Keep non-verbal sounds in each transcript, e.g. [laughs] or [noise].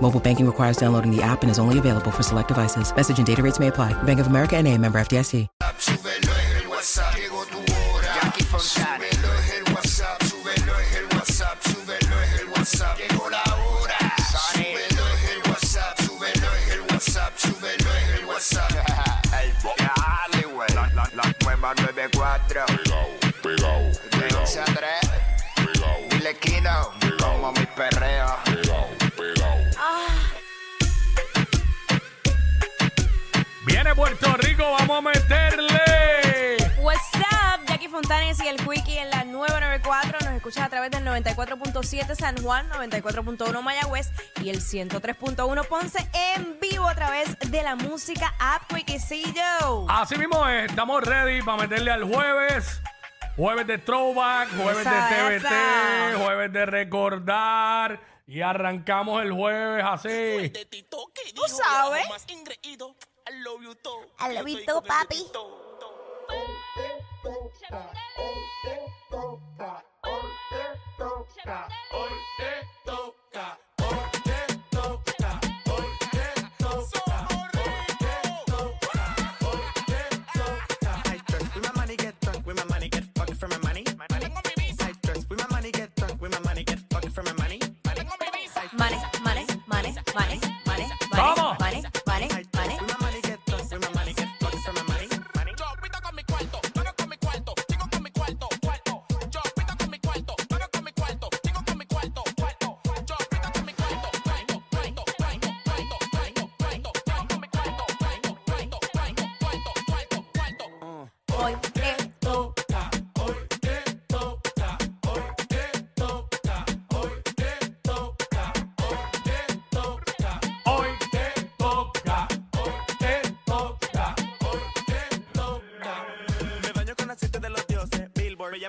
Mobile banking requires downloading the app and is only available for select devices. Message and data rates may apply. Bank of America and a member FDIC. Rico, vamos a meterle. What's up, Jackie Fontanes y el Quickie en la 994. Nos escuchas a través del 94.7 San Juan, 94.1 Mayagüez y el 103.1 Ponce en vivo a través de la música App Quickiecillo. Así mismo es, estamos ready para meterle al jueves. Jueves de throwback, jueves Esa, de TBT, esa. jueves de recordar. Y arrancamos el jueves así. Tú sabes. I love you too, papi.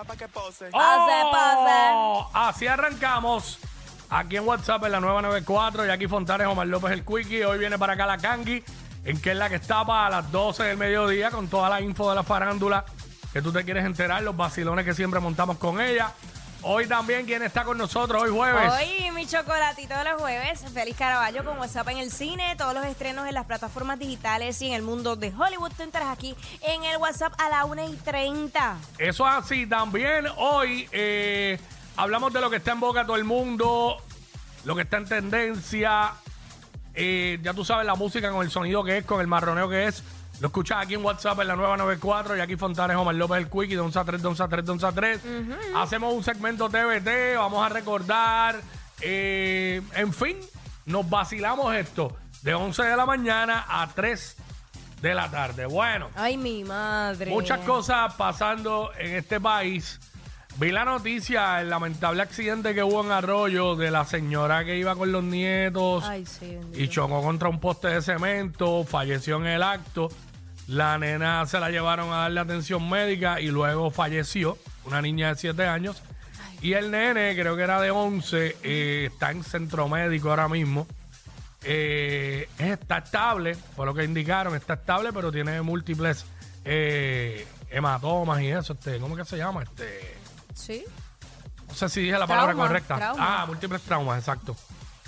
Billboard me llama pa' que pose. Pase, Oh, Así arrancamos. Aquí en WhatsApp en la 994, y aquí Fontanes, Omar López el Quickie. Hoy viene para acá la Kangi, en que es la que está para las 12 del mediodía con toda la info de la farándula que tú te quieres enterar, los vacilones que siempre montamos con ella. Hoy también, ¿quién está con nosotros hoy jueves? Hoy mi chocolatito de los jueves, Félix Caraballo con WhatsApp en el cine, todos los estrenos en las plataformas digitales y en el mundo de Hollywood. Tú entras aquí en el WhatsApp a la 1 y 30. Eso es así. También hoy eh, hablamos de lo que está en boca todo el mundo, lo que está en tendencia. Eh, ya tú sabes la música con el sonido que es, con el marroneo que es. Lo escuchas aquí en WhatsApp en la 994 y aquí Fontanes Omar López el Quickie, de 11 a 3, de 11 a 3, de 11 a 3. Hacemos un segmento TBT, vamos a recordar. eh, en fin, nos vacilamos esto de 11 de la mañana a 3 de la tarde. Bueno. Ay, mi madre. Muchas cosas pasando en este país. Vi la noticia, el lamentable accidente que hubo en Arroyo de la señora que iba con los nietos Ay, sí, y chocó contra un poste de cemento, falleció en el acto. La nena se la llevaron a darle atención médica y luego falleció, una niña de 7 años. Y el nene, creo que era de 11, eh, está en centro médico ahora mismo. Eh, está estable, fue lo que indicaron, está estable, pero tiene múltiples eh, hematomas y eso. Este, ¿Cómo que se llama? Este, Sí. no sé si dije la palabra Trauma, correcta. trauma. Ah, múltiples traumas, exacto.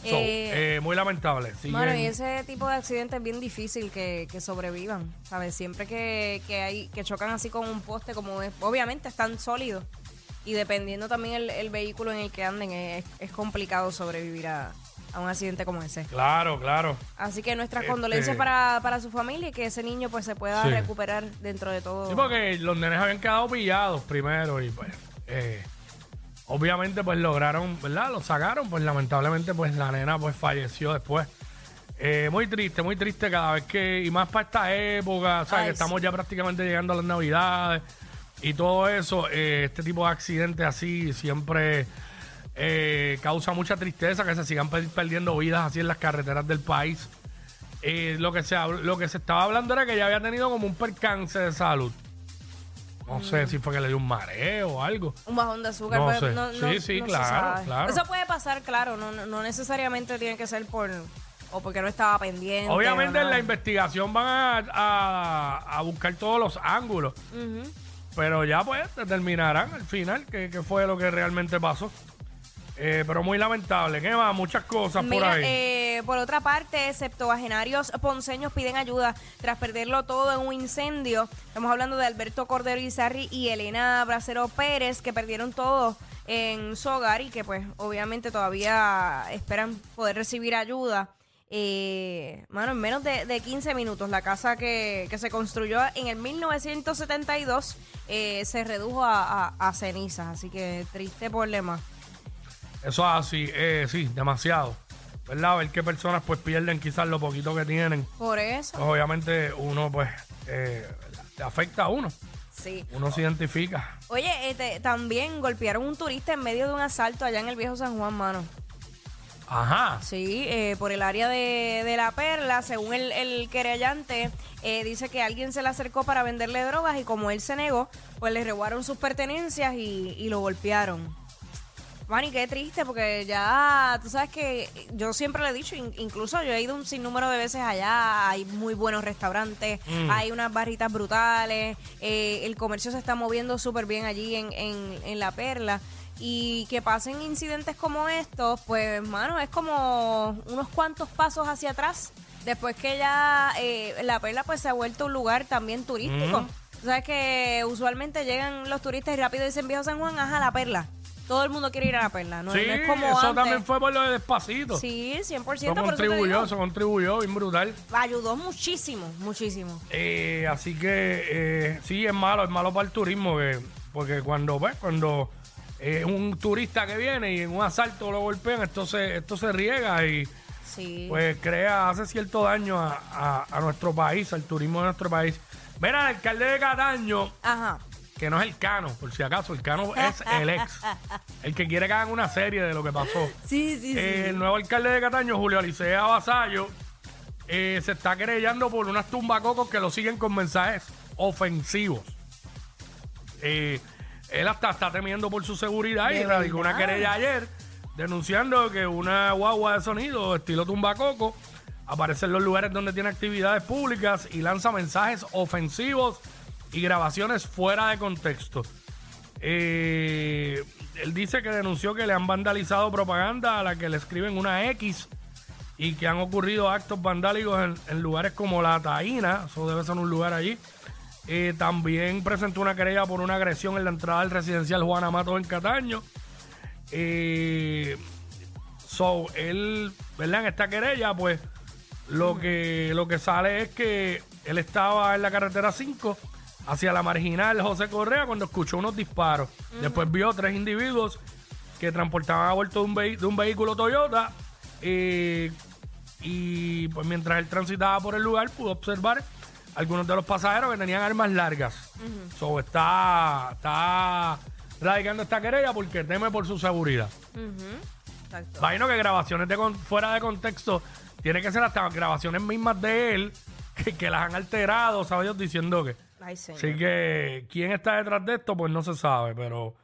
So, Eh, eh, muy lamentable. Siguen- Bueno, y ese tipo de accidentes es bien difícil que, que sobrevivan, ¿sabes? Siempre que, que hay que chocan así con un poste, como es, obviamente están sólidos y dependiendo también el, el vehículo en el que anden, es, es complicado sobrevivir a, a un accidente como ese. Claro, claro. Así que nuestras Este- condolencias para, para su familia y que ese niño pues se pueda Sí. recuperar dentro de todo. Sí, porque los nenes habían quedado pillados primero y pues eh, obviamente pues lograron, ¿verdad? Lo sacaron, pues lamentablemente pues la nena pues falleció después. Eh, muy triste, muy triste cada vez que, y más para esta época, ¿sabes? Ay, que estamos sí. ya prácticamente llegando a las navidades y todo eso, eh, este tipo de accidentes así siempre eh, causa mucha tristeza que se sigan per- perdiendo vidas así en las carreteras del país. Eh, lo, que se, lo que se estaba hablando era que ella había tenido como un percance de salud. No sé si fue que le dio un mareo o algo. Un bajón de azúcar. No sé. no- Sí, no- sí, no se claro, sabe. claro. Eso puede pasar, claro. No, no- no necesariamente tiene que ser por... O porque no estaba pendiente. Obviamente en la nada. investigación van a, a- a buscar todos los ángulos. Ujú. Pero ya pues determinarán al final qué, qué fue lo que realmente pasó. Eh, pero muy lamentable. ¿Qué más? Muchas cosas por Mira, ahí. eh, por otra parte, septuagenarios ponceños piden ayuda tras perderlo todo en un incendio. Estamos hablando de Alberto Cordero Izarri y Elena Bracero Pérez, que perdieron todo en su hogar y que pues obviamente todavía esperan poder recibir ayuda. Eh, mano, en menos de, de 15 minutos, la casa que, que se construyó en el 1972 eh, se redujo a, a- a cenizas. Así que triste problema. Eso es así, eh, sí, demasiado. ¿Verdad? Ver qué personas pues pierden quizás lo poquito que tienen. Por eso. Pues, obviamente uno pues eh, te afecta a uno. Sí. Uno se identifica. Oye, este, también golpearon un turista en medio de un asalto allá en el viejo San Juan, mano. Ajá. Sí, eh, por el área de, de La Perla, según el, el querellante, eh, dice que alguien se le acercó para venderle drogas y como él se negó, pues le robaron sus pertenencias y, y lo golpearon. Manny, qué triste, porque ya, tú sabes que yo siempre le he dicho, in- incluso yo he ido un sinnúmero de veces allá, hay muy buenos restaurantes, hay unas barritas brutales, eh, el comercio se está moviendo súper bien allí en, en, en La Perla. Y que pasen incidentes como estos, pues, mano, es como unos cuantos pasos hacia atrás. Después que ya eh, La Perla pues se ha vuelto un lugar también turístico. Tú sabes que usualmente llegan los turistas y rápido dicen Viejo San Juan, ajá, La Perla. Todo el mundo quiere ir a La Perla, ¿no? sí, no es como eso antes. también fue por lo de despacito. Sí, 100%. Eso contribuyó, eso contribuyó, bien brutal. Ayudó muchísimo, muchísimo. Eh, así que eh, sí, es malo, es malo para el turismo, que, porque cuando ves, cuando eh, un turista que viene y en un asalto lo golpean, esto se, esto se riega y Sí. pues crea, hace cierto daño a, a- a nuestro país, al turismo de nuestro país. Mira, el alcalde de Cataño, Ajá. Que no es el Cano, por si acaso, el Cano es el ex, [laughs] el que quiere que hagan una serie de lo que pasó. Sí, sí, Eh, el nuevo alcalde de Cataño, Julio Alicea Vasallo, eh, se está querellando por unas tumbacocos que lo siguen con mensajes ofensivos. Eh, él hasta está temiendo por su seguridad y ¿De radicó una querella ayer denunciando que una guagua de sonido estilo tumbacoco aparece en los lugares donde tiene actividades públicas y lanza mensajes ofensivos y grabaciones fuera de contexto. Eh, él dice que denunció que le han vandalizado propaganda a la que le escriben una X y que han ocurrido actos vandálicos en, lugares como La Taína, eso debe ser un lugar allí. Eh, también presentó una querella por una agresión en la entrada del residencial Juana Mato en Cataño. Eh, so, él, ¿verdad? En esta querella, pues, lo que, lo que sale es que él estaba en la carretera 5 hacia la marginal José Correa cuando escuchó unos disparos. Después vio tres individuos que transportaban a bordo de un, vehi- de un vehículo Toyota. eh, y pues mientras él transitaba por el lugar, pudo observar algunos de los pasajeros que tenían armas largas. So, está, está radicando esta querella porque teme por su seguridad. Exacto. Imagino que grabaciones de con- fuera de contexto tiene que ser hasta grabaciones mismas de él [laughs] que, que las han alterado, ¿sabes? Dios diciendo que. Ay. Así que quién está detrás de esto, pues no se sabe, pero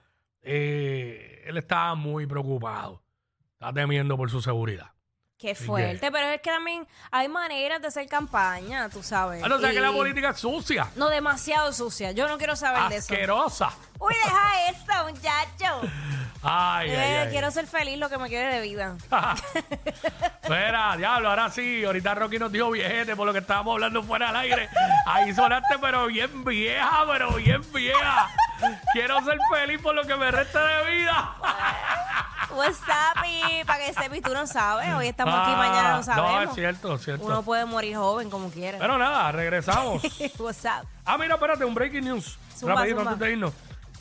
eh, él está muy preocupado. Está temiendo por su seguridad. Qué fuerte, pero es que también hay maneras de hacer campaña, tú sabes. Ah, no, o sea que la política es sucia, No, demasiado sucia. Yo no quiero saber de eso. asquerosa. Uy, deja esto, muchacho. Ay, ay, Eh, ay. Quiero ser feliz lo que me quede de vida. [laughs] Espera, diablo, ahora sí. Ahorita Rocky nos dijo viejete por lo que estábamos hablando fuera del aire. Ahí sonaste, pero bien vieja, pero bien vieja. Quiero ser feliz por lo que me resta de vida. [laughs] What's up, y para que sepas, tú no sabes. Hoy estamos aquí, mañana Ah, no sabemos. No, es cierto, es cierto. Uno puede morir joven como quiera. Pero nada, regresamos. [laughs] What's up? ah, mira, espérate, un breaking news. Zumba, Rapidito zumba. antes de irnos.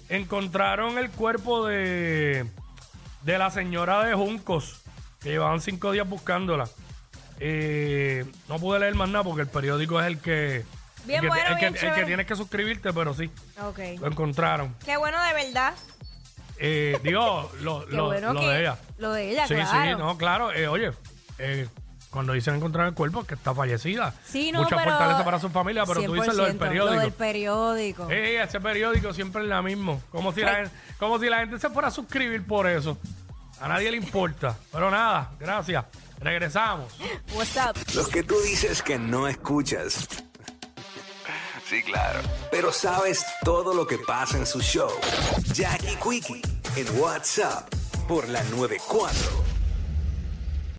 Encontraron el cuerpo de, de la señora de Juncos, que llevaban cinco días buscándola. Eh, no pude leer más nada porque el periódico es el que... Bien el que, bueno, el que- bien el que tienes que suscribirte, pero sí, Ok. lo encontraron. Qué bueno de verdad. Eh, digo, lo, Qué lo- bueno lo que. de ella. Lo de ella, Sí, claro. sí, no, claro. Eh, oye, eh, cuando dicen encontrar el cuerpo es que está fallecida. Sí, no, Mucha pero- fortaleza para su familia, pero tú dices lo del 100%, periódico. Lo del periódico. Eh, ese periódico siempre es la mismo. Como si, la, Ay. gen- como si la gente se fuera a suscribir por eso. A nadie le importa. Pero nada, gracias. Regresamos. What's up? Los que tú dices que no escuchas. Sí, claro. Pero sabes todo lo que pasa en su show. Jackie Quickie en WhatsApp por la 94.